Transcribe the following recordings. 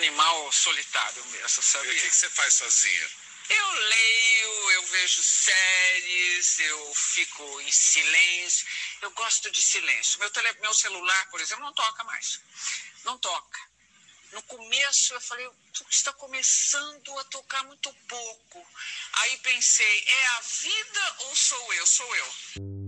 animal solitário mesmo, sabia? E o que, que você faz sozinha? Eu leio, eu vejo séries, eu fico em silêncio. Eu gosto de silêncio. Meu, tele, meu celular, por exemplo, não toca mais. Não toca. No começo eu falei, está começando a tocar muito pouco. Aí pensei, é a vida ou sou eu? Sou eu.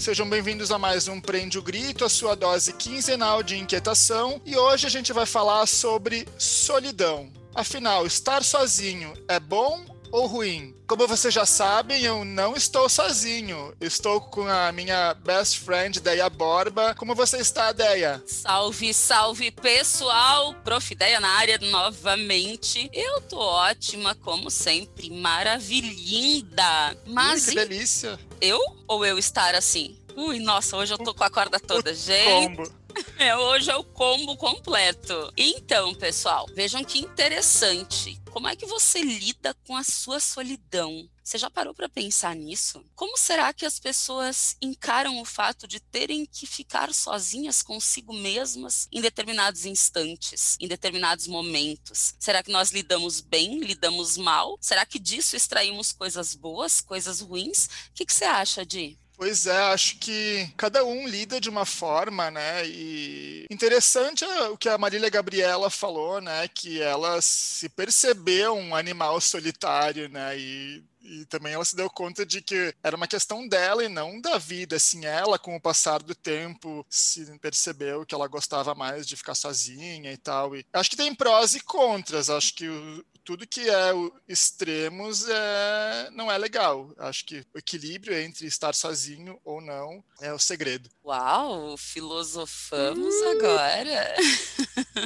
Sejam bem-vindos a mais um Prende o Grito, a sua dose quinzenal de inquietação. E hoje a gente vai falar sobre solidão. Afinal, estar sozinho é bom ou ruim? Como vocês já sabem, eu não estou sozinho. Estou com a minha best friend, Deia Borba. Como você está, Deia? Salve, salve, pessoal! Prof. Deia na área novamente. Eu tô ótima, como sempre, maravilhinda. Mas Ui, que delícia! Eu ou eu estar assim? Ui, nossa, hoje eu tô com a corda toda, gente. Combo. É, hoje é o combo completo. Então, pessoal, vejam que interessante. Como é que você lida com a sua solidão? Você já parou para pensar nisso? Como será que as pessoas encaram o fato de terem que ficar sozinhas consigo mesmas em determinados instantes, em determinados momentos? Será que nós lidamos bem, lidamos mal? Será que disso extraímos coisas boas, coisas ruins? O que, que você acha, Di? Pois é, acho que cada um lida de uma forma, né? E interessante é o que a Marília Gabriela falou, né? Que ela se percebeu um animal solitário, né? E e também ela se deu conta de que era uma questão dela e não da vida. Assim, ela, com o passar do tempo, se percebeu que ela gostava mais de ficar sozinha e tal. E acho que tem prós e contras. Acho que o, tudo que é extremos é, não é legal. Acho que o equilíbrio entre estar sozinho ou não é o segredo. Uau, filosofamos uh! agora.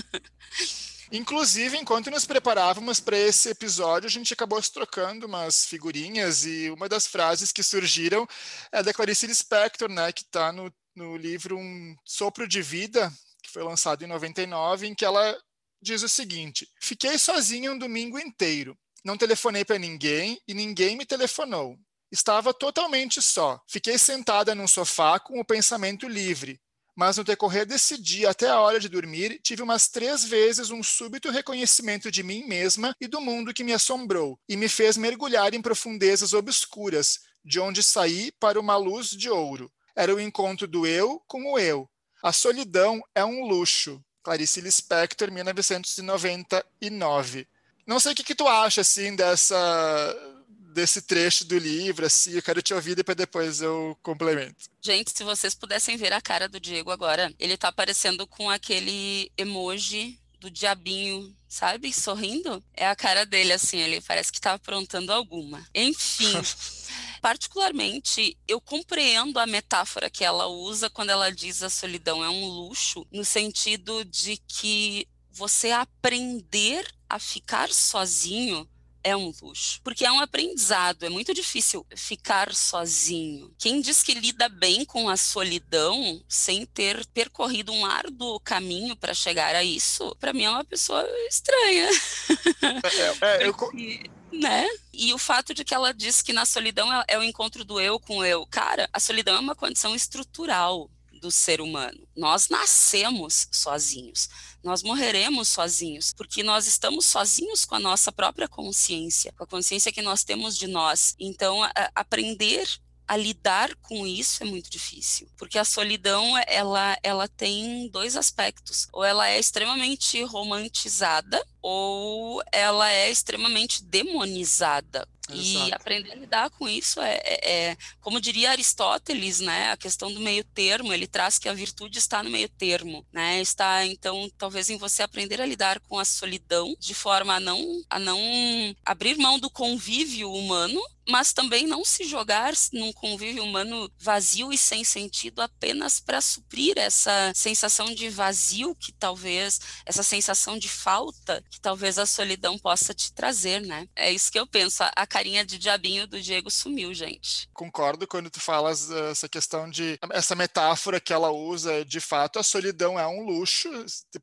Inclusive, enquanto nos preparávamos para esse episódio, a gente acabou se trocando umas figurinhas e uma das frases que surgiram é da Clarice Lispector, né, que está no, no livro Um Sopro de Vida, que foi lançado em 99, em que ela diz o seguinte: Fiquei sozinha um domingo inteiro. Não telefonei para ninguém e ninguém me telefonou. Estava totalmente só. Fiquei sentada num sofá com o pensamento livre, mas no decorrer desse dia até a hora de dormir, tive umas três vezes um súbito reconhecimento de mim mesma e do mundo que me assombrou, e me fez mergulhar em profundezas obscuras, de onde saí para uma luz de ouro. Era o encontro do eu com o eu. A solidão é um luxo. Clarice Lispector, 1999. Não sei o que, que tu acha, assim, dessa desse trecho do livro, assim, eu quero te ouvir e depois eu complemento. Gente, se vocês pudessem ver a cara do Diego agora, ele tá aparecendo com aquele emoji do diabinho, sabe? Sorrindo. É a cara dele, assim, ele parece que tá aprontando alguma. Enfim. particularmente, eu compreendo a metáfora que ela usa quando ela diz a solidão é um luxo, no sentido de que você aprender a ficar sozinho é um luxo, porque é um aprendizado, é muito difícil ficar sozinho. Quem diz que lida bem com a solidão sem ter percorrido um árduo caminho para chegar a isso, para mim é uma pessoa estranha. É, é, eu... né? E o fato de que ela diz que na solidão é, é o encontro do eu com o eu. Cara, a solidão é uma condição estrutural do ser humano. Nós nascemos sozinhos, nós morreremos sozinhos, porque nós estamos sozinhos com a nossa própria consciência, com a consciência que nós temos de nós. Então, a, aprender a lidar com isso é muito difícil, porque a solidão ela ela tem dois aspectos, ou ela é extremamente romantizada ou ela é extremamente demonizada. Exato. E aprender a lidar com isso é, é, é, como diria Aristóteles, né, a questão do meio termo, ele traz que a virtude está no meio termo, né, está então talvez em você aprender a lidar com a solidão de forma a não, a não abrir mão do convívio humano, mas também não se jogar num convívio humano vazio e sem sentido apenas para suprir essa sensação de vazio que talvez, essa sensação de falta que talvez a solidão possa te trazer, né? É isso que eu penso. A carinha de diabinho do Diego sumiu, gente. Concordo quando tu falas eh, essa questão de essa metáfora que ela usa, de fato, a solidão é um luxo,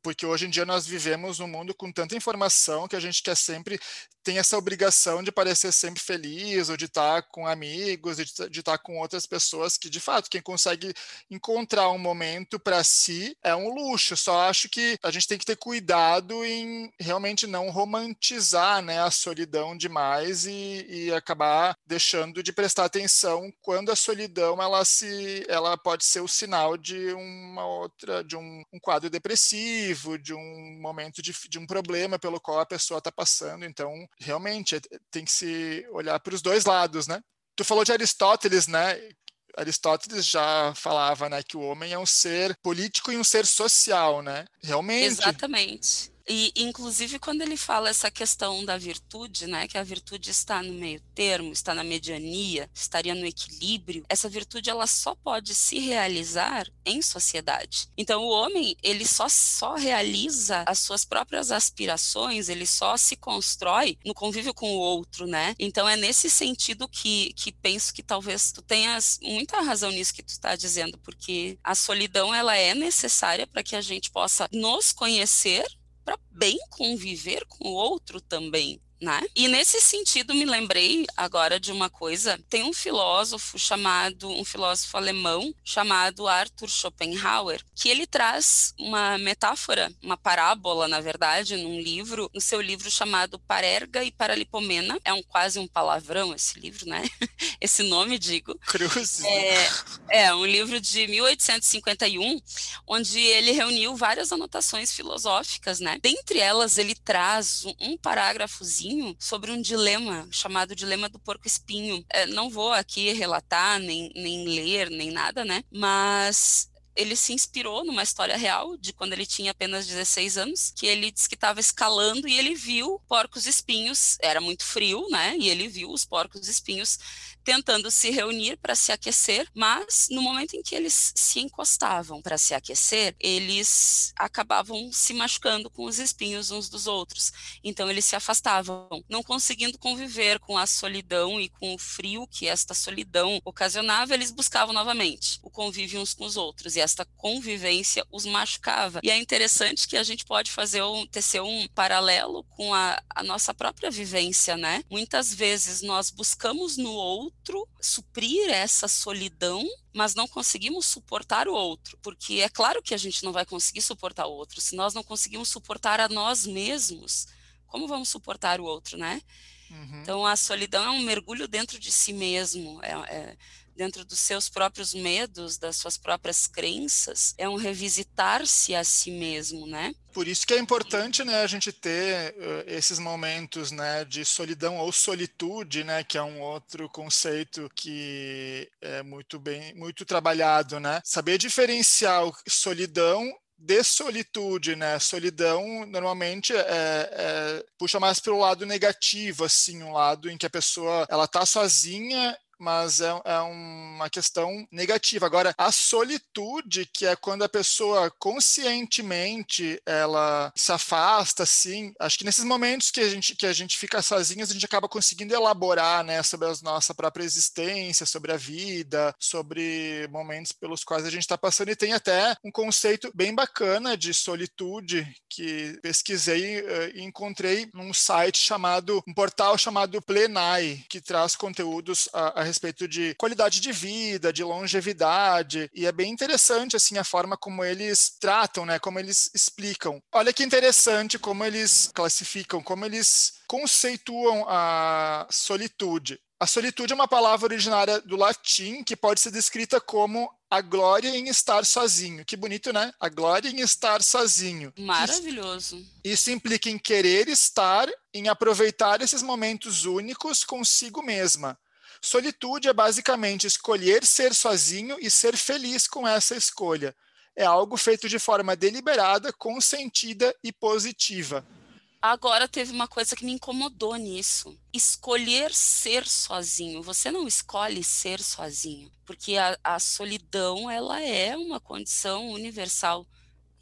porque hoje em dia nós vivemos um mundo com tanta informação que a gente quer sempre tem essa obrigação de parecer sempre feliz ou de estar com amigos, de, estar com outras pessoas que, de fato, quem consegue encontrar um momento para si é um luxo. Só acho que a gente tem que ter cuidado em realmente não romantizar né, a solidão demais e, e acabar deixando de prestar atenção quando a solidão ela se ela pode ser o sinal de uma outra de um, um quadro depressivo, de um momento de, de um problema pelo qual a pessoa está passando. Então, realmente é, tem que se olhar para os dois lados, né? Tu falou de Aristóteles, né? Aristóteles já falava, né, que o homem é um ser político e um ser social, né? Realmente. Exatamente. E, inclusive, quando ele fala essa questão da virtude, né, que a virtude está no meio termo, está na mediania, estaria no equilíbrio, essa virtude ela só pode se realizar em sociedade. Então, o homem, ele só, só realiza as suas próprias aspirações, ele só se constrói no convívio com o outro, né? Então, é nesse sentido que, que penso que talvez tu tenhas muita razão nisso que tu está dizendo, porque a solidão, ela é necessária para que a gente possa nos conhecer para bem conviver com o outro também, né? E nesse sentido me lembrei agora de uma coisa, tem um filósofo chamado, um filósofo alemão chamado Arthur Schopenhauer, que ele traz uma metáfora, uma parábola, na verdade, num livro, no seu livro chamado Parerga e Paralipomena. É um quase um palavrão esse livro, né? esse nome, digo. Cruz. É, é um livro de 1851, onde ele reuniu várias anotações filosóficas, né? Dentre elas, ele traz um parágrafozinho sobre um dilema chamado Dilema do Porco Espinho. É, não vou aqui relatar, nem, nem ler, nem nada, né? Mas ele se inspirou numa história real de quando ele tinha apenas 16 anos, que ele disse que estava escalando e ele viu porcos espinhos, era muito frio, né? E ele viu os porcos espinhos tentando se reunir para se aquecer, mas no momento em que eles se encostavam para se aquecer, eles acabavam se machucando com os espinhos uns dos outros. Então eles se afastavam, não conseguindo conviver com a solidão e com o frio que esta solidão ocasionava, eles buscavam novamente o convívio uns com os outros e esta convivência os machucava. E é interessante que a gente pode fazer um tecer um paralelo com a, a nossa própria vivência, né? Muitas vezes nós buscamos no outro outro, suprir essa solidão, mas não conseguimos suportar o outro, porque é claro que a gente não vai conseguir suportar o outro. Se nós não conseguimos suportar a nós mesmos, como vamos suportar o outro, né? Uhum. Então a solidão é um mergulho dentro de si mesmo, é, é dentro dos seus próprios medos, das suas próprias crenças, é um revisitar-se a si mesmo, né? Por isso que é importante, né, a gente ter uh, esses momentos, né, de solidão ou solitude, né, que é um outro conceito que é muito bem, muito trabalhado, né? Saber diferenciar solidão de solitude, né? Solidão normalmente é, é, puxa mais para o lado negativo, assim, um lado em que a pessoa ela tá sozinha mas é, é, uma questão negativa. Agora, a solitude, que é quando a pessoa conscientemente ela se afasta, assim, acho que nesses momentos que a gente, que a gente fica sozinho, a gente acaba conseguindo elaborar, né, sobre a nossa própria existência, sobre a vida, sobre momentos pelos quais a gente está passando, e tem até um conceito bem bacana de solitude que pesquisei uh, e encontrei num site chamado, um portal chamado Plenai, que traz conteúdos a, a respeito de qualidade de vida, de longevidade, e é bem interessante assim a forma como eles tratam, né, como eles explicam. Olha que interessante como eles classificam, como eles conceituam a solitude. A solitude é uma palavra originária do latim que pode ser descrita como a glória em estar sozinho. Que bonito, né? A glória em estar sozinho. Maravilhoso. Isso, isso implica em querer estar, em aproveitar esses momentos únicos consigo mesma. Solitude é basicamente escolher ser sozinho e ser feliz com essa escolha. É algo feito de forma deliberada, consentida e positiva. Agora teve uma coisa que me incomodou nisso. Escolher ser sozinho. Você não escolhe ser sozinho, porque a, a solidão ela é uma condição universal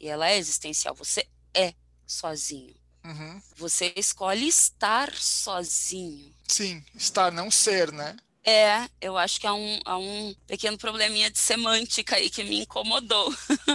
e ela é existencial. Você é sozinho. Uhum. Você escolhe estar sozinho. Sim, estar, não ser, né? É, eu acho que há um, há um pequeno probleminha de semântica aí que me incomodou.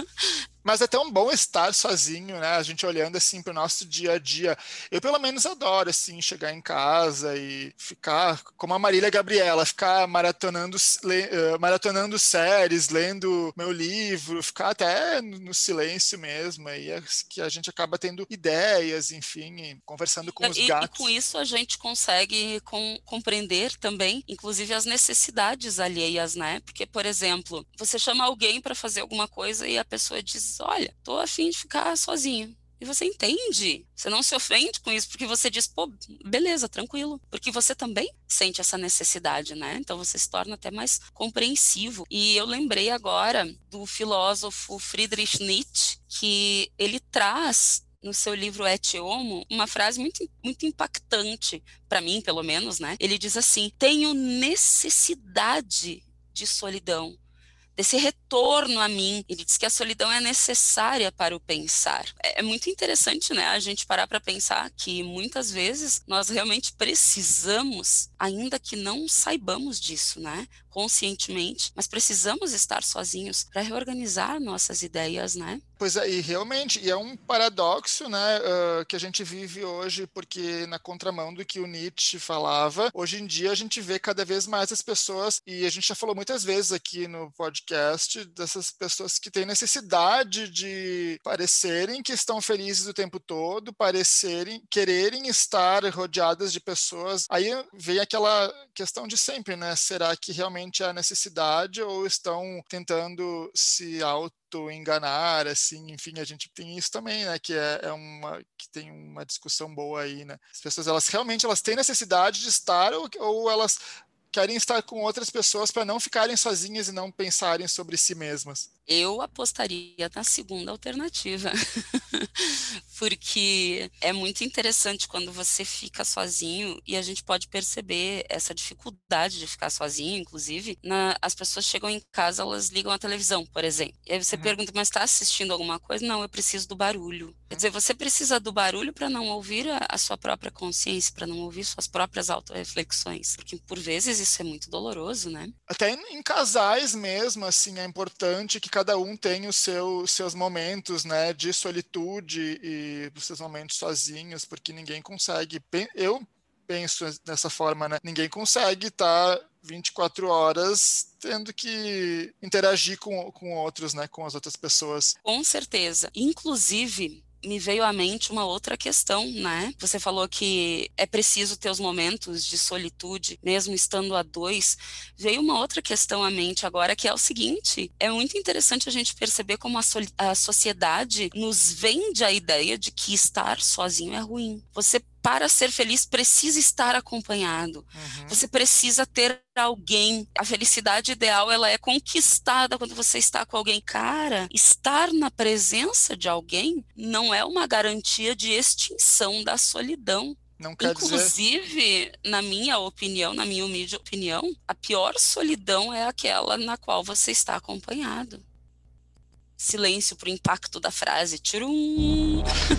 Mas é tão bom estar sozinho, né? A gente olhando assim para o nosso dia a dia. Eu, pelo menos, adoro, assim, chegar em casa e ficar, como a Marília Gabriela, ficar maratonando, le, uh, maratonando séries, lendo meu livro, ficar até no, no silêncio mesmo. E é que a gente acaba tendo ideias, enfim, conversando com os e, gatos. E com isso a gente consegue com, compreender também, inclusive, as necessidades alheias, né? Porque, por exemplo, você chama alguém para fazer alguma coisa e a pessoa diz olha, tô afim de ficar sozinho. E você entende, você não se ofende com isso, porque você diz, pô, beleza, tranquilo. Porque você também sente essa necessidade, né? Então você se torna até mais compreensivo. E eu lembrei agora do filósofo Friedrich Nietzsche, que ele traz no seu livro Et Homo, uma frase muito, muito impactante, para mim, pelo menos, né? Ele diz assim: tenho necessidade de solidão desse retorno a mim. Ele diz que a solidão é necessária para o pensar. É, é muito interessante, né, a gente parar para pensar que muitas vezes nós realmente precisamos, ainda que não saibamos disso, né, conscientemente, mas precisamos estar sozinhos para reorganizar nossas ideias, né? Pois é, e realmente, e é um paradoxo, né, uh, que a gente vive hoje, porque na contramão do que o Nietzsche falava, hoje em dia a gente vê cada vez mais as pessoas, e a gente já falou muitas vezes aqui no podcast, dessas pessoas que têm necessidade de parecerem que estão felizes o tempo todo, parecerem, quererem estar rodeadas de pessoas. Aí vem aquela questão de sempre, né? Será que realmente há necessidade ou estão tentando se auto enganar, assim, enfim, a gente tem isso também, né, que é, é, uma que tem uma discussão boa aí, né? As pessoas elas realmente elas têm necessidade de estar ou, ou elas querem estar com outras pessoas para não ficarem sozinhas e não pensarem sobre si mesmas. Eu apostaria na segunda alternativa, porque é muito interessante quando você fica sozinho e a gente pode perceber essa dificuldade de ficar sozinho, inclusive, na, as pessoas chegam em casa, elas ligam a televisão, por exemplo. E aí você uhum. pergunta, mas está assistindo alguma coisa? Não, eu preciso do barulho. Quer dizer, você precisa do barulho para não ouvir a, a, sua própria consciência, para não ouvir suas próprias autorreflexões, porque por vezes isso é muito doloroso, né? Até em, em casais mesmo, assim, é importante que cada um tem os seu, seus momentos né, de solitude e os seus momentos sozinhos, porque ninguém consegue. Eu penso dessa forma, né? Ninguém consegue estar tá 24 horas tendo que interagir com, com outros, né? Com as outras pessoas. Com certeza. Inclusive, me veio à mente uma outra questão, né? Você falou que é preciso ter os momentos de solitude, mesmo estando a dois. Veio uma outra questão à mente agora, que é o seguinte: é muito interessante a gente perceber como a, a sociedade nos vende a ideia de que estar sozinho é ruim. Você para ser feliz precisa estar acompanhado. Uhum. Você precisa ter alguém. A felicidade ideal ela é conquistada quando você está com alguém. Cara, estar na presença de alguém não é uma garantia de extinção da solidão. Inclusive, dizer... na minha opinião, na minha humilde opinião, a pior solidão é aquela na qual você está acompanhado silêncio pro impacto da frase. Tirum!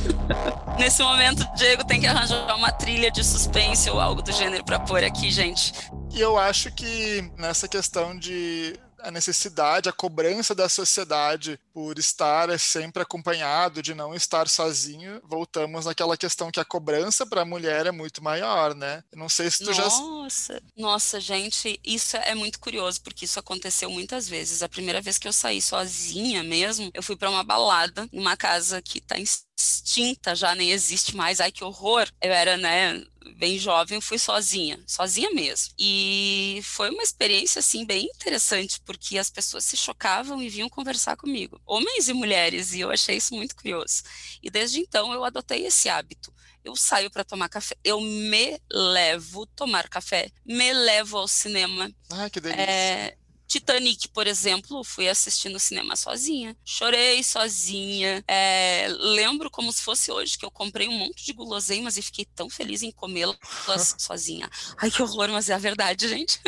Nesse momento, o Diego tem que arranjar uma trilha de suspense ou algo do gênero para pôr aqui, gente. E eu acho que nessa questão de a necessidade, a cobrança da sociedade por estar sempre acompanhado, de não estar sozinho, voltamos naquela questão que a cobrança para a mulher é muito maior, né? Eu não sei se tu nossa, já. Nossa, nossa, gente, isso é muito curioso, porque isso aconteceu muitas vezes. A primeira vez que eu saí sozinha mesmo, eu fui para uma balada, numa casa que está extinta já, nem existe mais. Ai, que horror! Eu era, né? bem jovem, fui sozinha, sozinha mesmo. E foi uma experiência, assim, bem interessante, porque as pessoas se chocavam e vinham conversar comigo, homens e mulheres, e eu achei isso muito curioso. E desde então eu adotei esse hábito. Eu saio para tomar café, eu me levo tomar café, me levo ao cinema. Ah, que delícia. É, Titanic, por exemplo, fui assistir no cinema sozinha. Chorei sozinha. É, lembro como se fosse hoje que eu comprei um monte de guloseimas e fiquei tão feliz em comê-las sozinha. Ai, que horror, mas é a verdade, gente.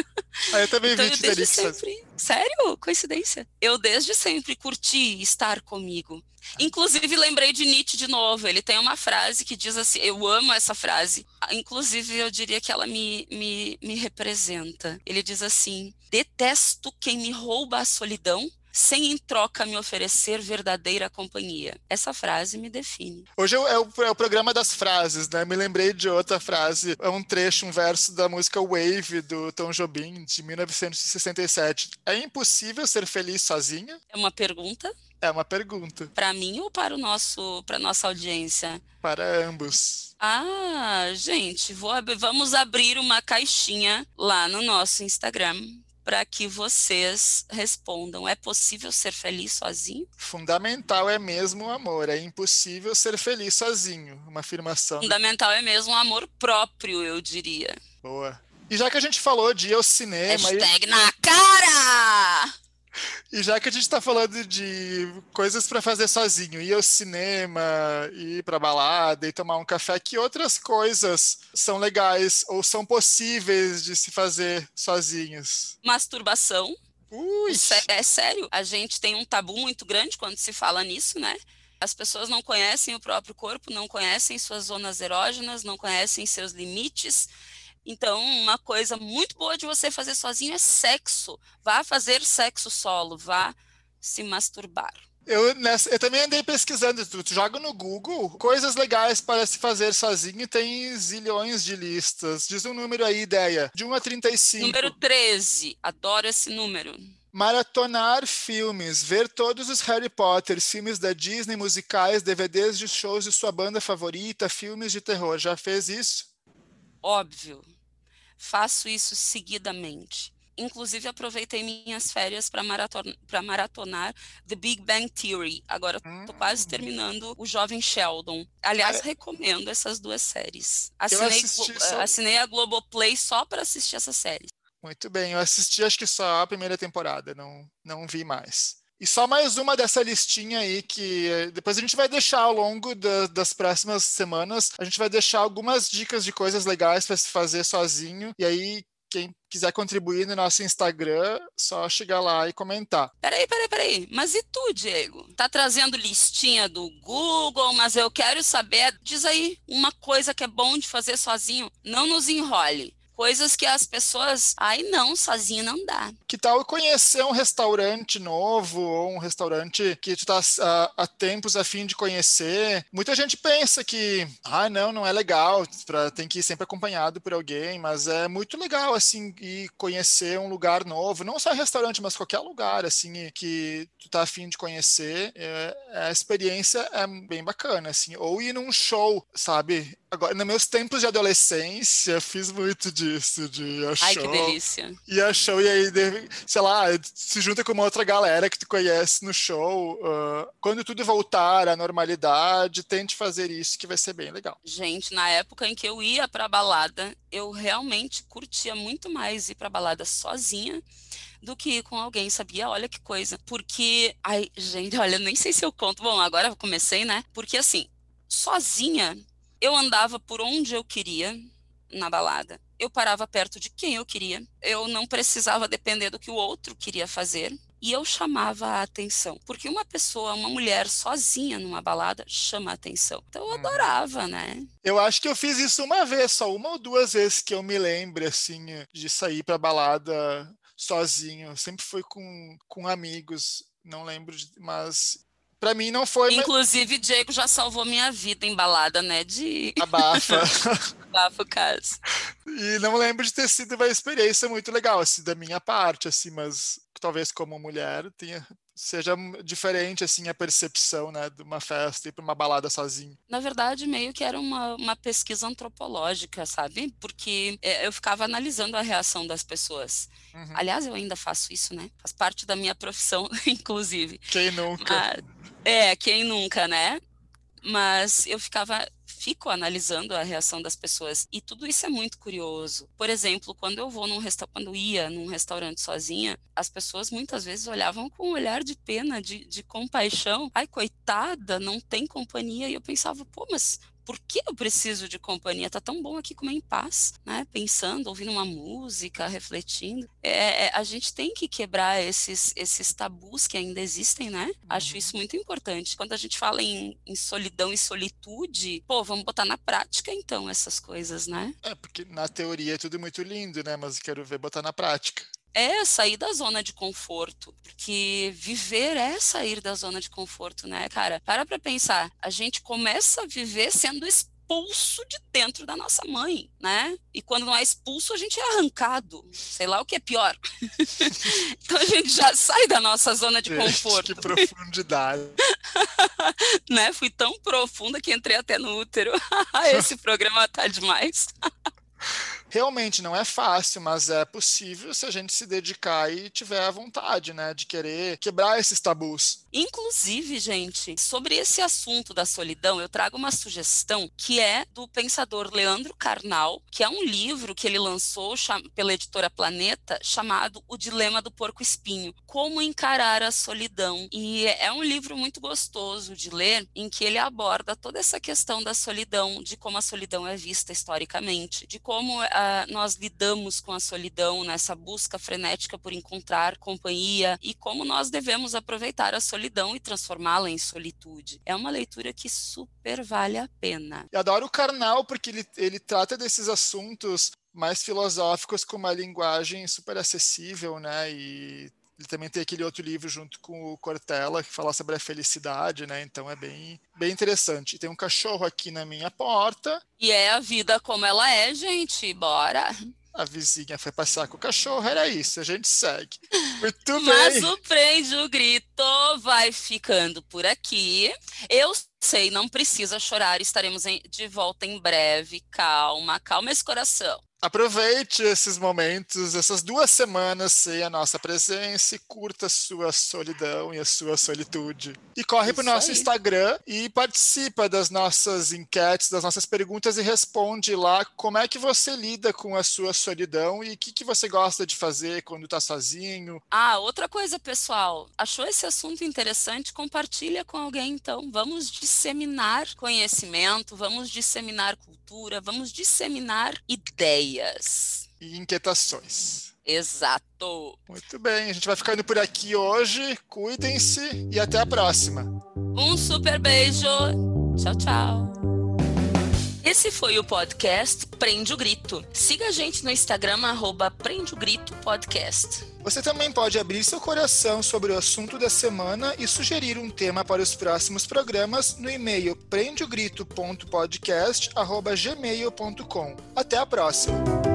Ah, eu também então, vi Titanic. Sempre... Sério? Coincidência. Eu desde sempre curti estar comigo. Inclusive, lembrei de Nietzsche de novo. Ele tem uma frase que diz assim: eu amo essa frase. Inclusive, eu diria que ela me, me, me representa. Ele diz assim: detesto quem me rouba a solidão, sem em troca me oferecer verdadeira companhia. Essa frase me define. Hoje é o, é o, programa das frases, né? Me lembrei de outra frase, é um trecho, um verso da música Wave do Tom Jobim de 1967. É impossível ser feliz sozinha? É uma pergunta. É uma pergunta. Para mim ou para o nosso, para nossa audiência? Para ambos. Ah, gente, vou, vamos abrir uma caixinha lá no nosso Instagram para que vocês respondam: é possível ser feliz sozinho? Fundamental é mesmo o amor, é impossível ser feliz sozinho. Uma afirmação. Fundamental é mesmo o amor próprio, eu diria. Boa. E já que a gente falou de ir ao cinema. Hashtag e... na cara! E já que a gente está falando de coisas para fazer sozinho, ir ao cinema, ir para balada e tomar um café, que outras coisas são legais ou são possíveis de se fazer sozinhos? Masturbação. Ui. É sério, a gente tem um tabu muito grande quando se fala nisso, né? As pessoas não conhecem o próprio corpo, não conhecem suas zonas erógenas, não conhecem seus limites então, uma coisa muito boa de você fazer sozinho é sexo. Vá fazer sexo solo, vá se masturbar. Eu, nessa, eu também andei pesquisando, tu, tu, joga no Google coisas legais para se fazer sozinho, tem zilhões de listas. Diz um número aí, ideia. De 1 a 35. Número 13. Adoro esse número. Maratonar filmes, ver todos os Harry Potter, filmes da Disney, musicais, DVDs de shows de sua banda favorita, filmes de terror. Já fez isso? óbvio. Faço isso seguidamente. Inclusive, aproveitei minhas férias para maraton maratonar The Big Bang Theory. Agora estou quase hum. terminando O Jovem Sheldon. Aliás, é. recomendo essas duas séries. Assinei, só... assinei a Globoplay só para assistir essas séries. Muito bem, eu assisti acho que só a primeira temporada, não, não vi mais. E só mais uma dessa listinha aí que eh, depois a gente vai deixar ao longo da, das próximas semanas, a gente vai deixar algumas dicas de coisas legais para se fazer sozinho. E aí quem quiser contribuir no nosso Instagram, só chegar lá e comentar. Peraí, peraí, peraí. Mas e tu, Diego? Tá trazendo listinha do Google, mas eu quero saber. Diz aí uma coisa que é bom de fazer sozinho. Não nos enrole coisas que as pessoas, ai não, sozinha não dá. Que tal conhecer um restaurante novo ou um restaurante que tu tá há, tempos a fim de conhecer? Muita gente pensa que, ah, não, não é legal, pra, tem que ir sempre acompanhado por alguém, mas é muito legal, assim, ir conhecer um lugar novo, não só restaurante, mas qualquer lugar, assim, que tu tá a fim de conhecer, é, a experiência é bem bacana, assim, ou ir num show, sabe? Agora, nos meus tempos de adolescência, fiz muito disso, de a Ai, show. que delícia. Ir a show e aí, sei lá, se junta com uma outra galera que tu conhece no show. Uh, quando tudo voltar à normalidade, tente fazer isso, que vai ser bem legal. Gente, na época em que eu ia pra balada, eu realmente curtia muito mais ir pra balada sozinha do que ir com alguém, sabia? Olha que coisa. Porque, ai, gente, olha, nem sei se eu conto. Bom, agora eu comecei, né? Porque assim, sozinha eu andava por onde eu queria na balada. Eu parava perto de quem eu queria. Eu não precisava depender do que o outro queria fazer. E eu chamava a atenção. Porque uma pessoa, uma mulher sozinha numa balada, chama a atenção. Então eu uhum. adorava, né? Eu acho que eu fiz isso uma vez, só uma ou duas vezes que eu me lembro, assim, de sair pra balada sozinho. Sempre foi com, com amigos. Não lembro, de, mas Pra mim não foi. Inclusive, mas... Diego já salvou minha vida embalada, né? De. Abafa. Abafa o caso. E não lembro de ter sido uma experiência muito legal, assim, da minha parte, assim, mas talvez como mulher tenha seja diferente assim a percepção né de uma festa e para uma balada sozinho na verdade meio que era uma, uma pesquisa antropológica sabe porque é, eu ficava analisando a reação das pessoas uhum. aliás eu ainda faço isso né faz parte da minha profissão inclusive quem nunca Mas, é quem nunca né mas eu ficava fico analisando a reação das pessoas e tudo isso é muito curioso. Por exemplo, quando eu vou num quando ia num restaurante sozinha, as pessoas muitas vezes olhavam com um olhar de pena, de, de compaixão. Ai, coitada, não tem companhia. E eu pensava, pô, mas por que eu preciso de companhia? Tá tão bom aqui comer em paz, né? Pensando, ouvindo uma música, refletindo. É, é, a gente tem que quebrar esses, esses tabus que ainda existem, né? Uhum. Acho isso muito importante. Quando a gente fala em, em, solidão e solitude, pô, vamos botar na prática então essas coisas, né? É, porque na teoria é tudo muito lindo, né? Mas quero ver botar na prática. É sair da zona de conforto, porque viver é sair da zona de conforto, né, cara? Para pra pensar, a gente começa a viver sendo expulso de dentro da nossa mãe, né? E quando não é expulso, a gente é arrancado, sei lá o que é pior. então a gente já sai da nossa zona de conforto. Que profundidade. né? Fui tão profunda que entrei até no útero. Esse programa tá demais. Realmente não é fácil, mas é possível se a gente se dedicar e tiver a vontade, né, de querer quebrar esses tabus. Inclusive, gente, sobre esse assunto da solidão, eu trago uma sugestão que é do pensador Leandro Carnal, que é um livro que ele lançou pela editora Planeta, chamado O Dilema do Porco Espinho: Como encarar a solidão. E é um livro muito gostoso de ler, em que ele aborda toda essa questão da solidão, de como a solidão é vista historicamente, de como uh, nós lidamos com a solidão nessa busca frenética por encontrar companhia e como nós devemos aproveitar a solidão e transformá-la em solitude. É uma leitura que super vale a pena. Eu adoro o Karnal porque ele, ele trata desses assuntos mais filosóficos com uma linguagem super acessível, né? E ele também tem aquele outro livro junto com o Cortella que fala sobre a felicidade, né? Então é bem, bem interessante. Tem um cachorro aqui na minha porta. E é a vida como ela é, gente. Bora. A vizinha foi passar com o cachorro, era isso, a gente segue. Muito bem. Mas o Prende o Grito vai ficando por aqui. Eu sei, não precisa chorar, estaremos de volta em breve. Calma, calma esse coração. Aproveite esses momentos, essas duas semanas sem a nossa presença e curta a sua solidão e a sua solitude. E corre para o nosso aí. Instagram e participa das nossas enquetes, das nossas perguntas e responde lá como é que você lida com a sua solidão e o que, que você gosta de fazer quando está sozinho. Ah, outra coisa, pessoal. Achou esse assunto interessante? Compartilha com alguém, então. Vamos disseminar conhecimento, vamos disseminar cultura, vamos disseminar ideias. E inquietações. Exato. Muito bem, a gente vai ficando por aqui hoje. Cuidem-se e até a próxima. Um super beijo. Tchau, tchau. Esse foi o podcast Prende o Grito. Siga a gente no Instagram, arroba Prende o Grito Podcast. Você também pode abrir seu coração sobre o assunto da semana e sugerir um tema para os próximos programas no e-mail prendeogrito.podcast.gmail.com. Até a próxima!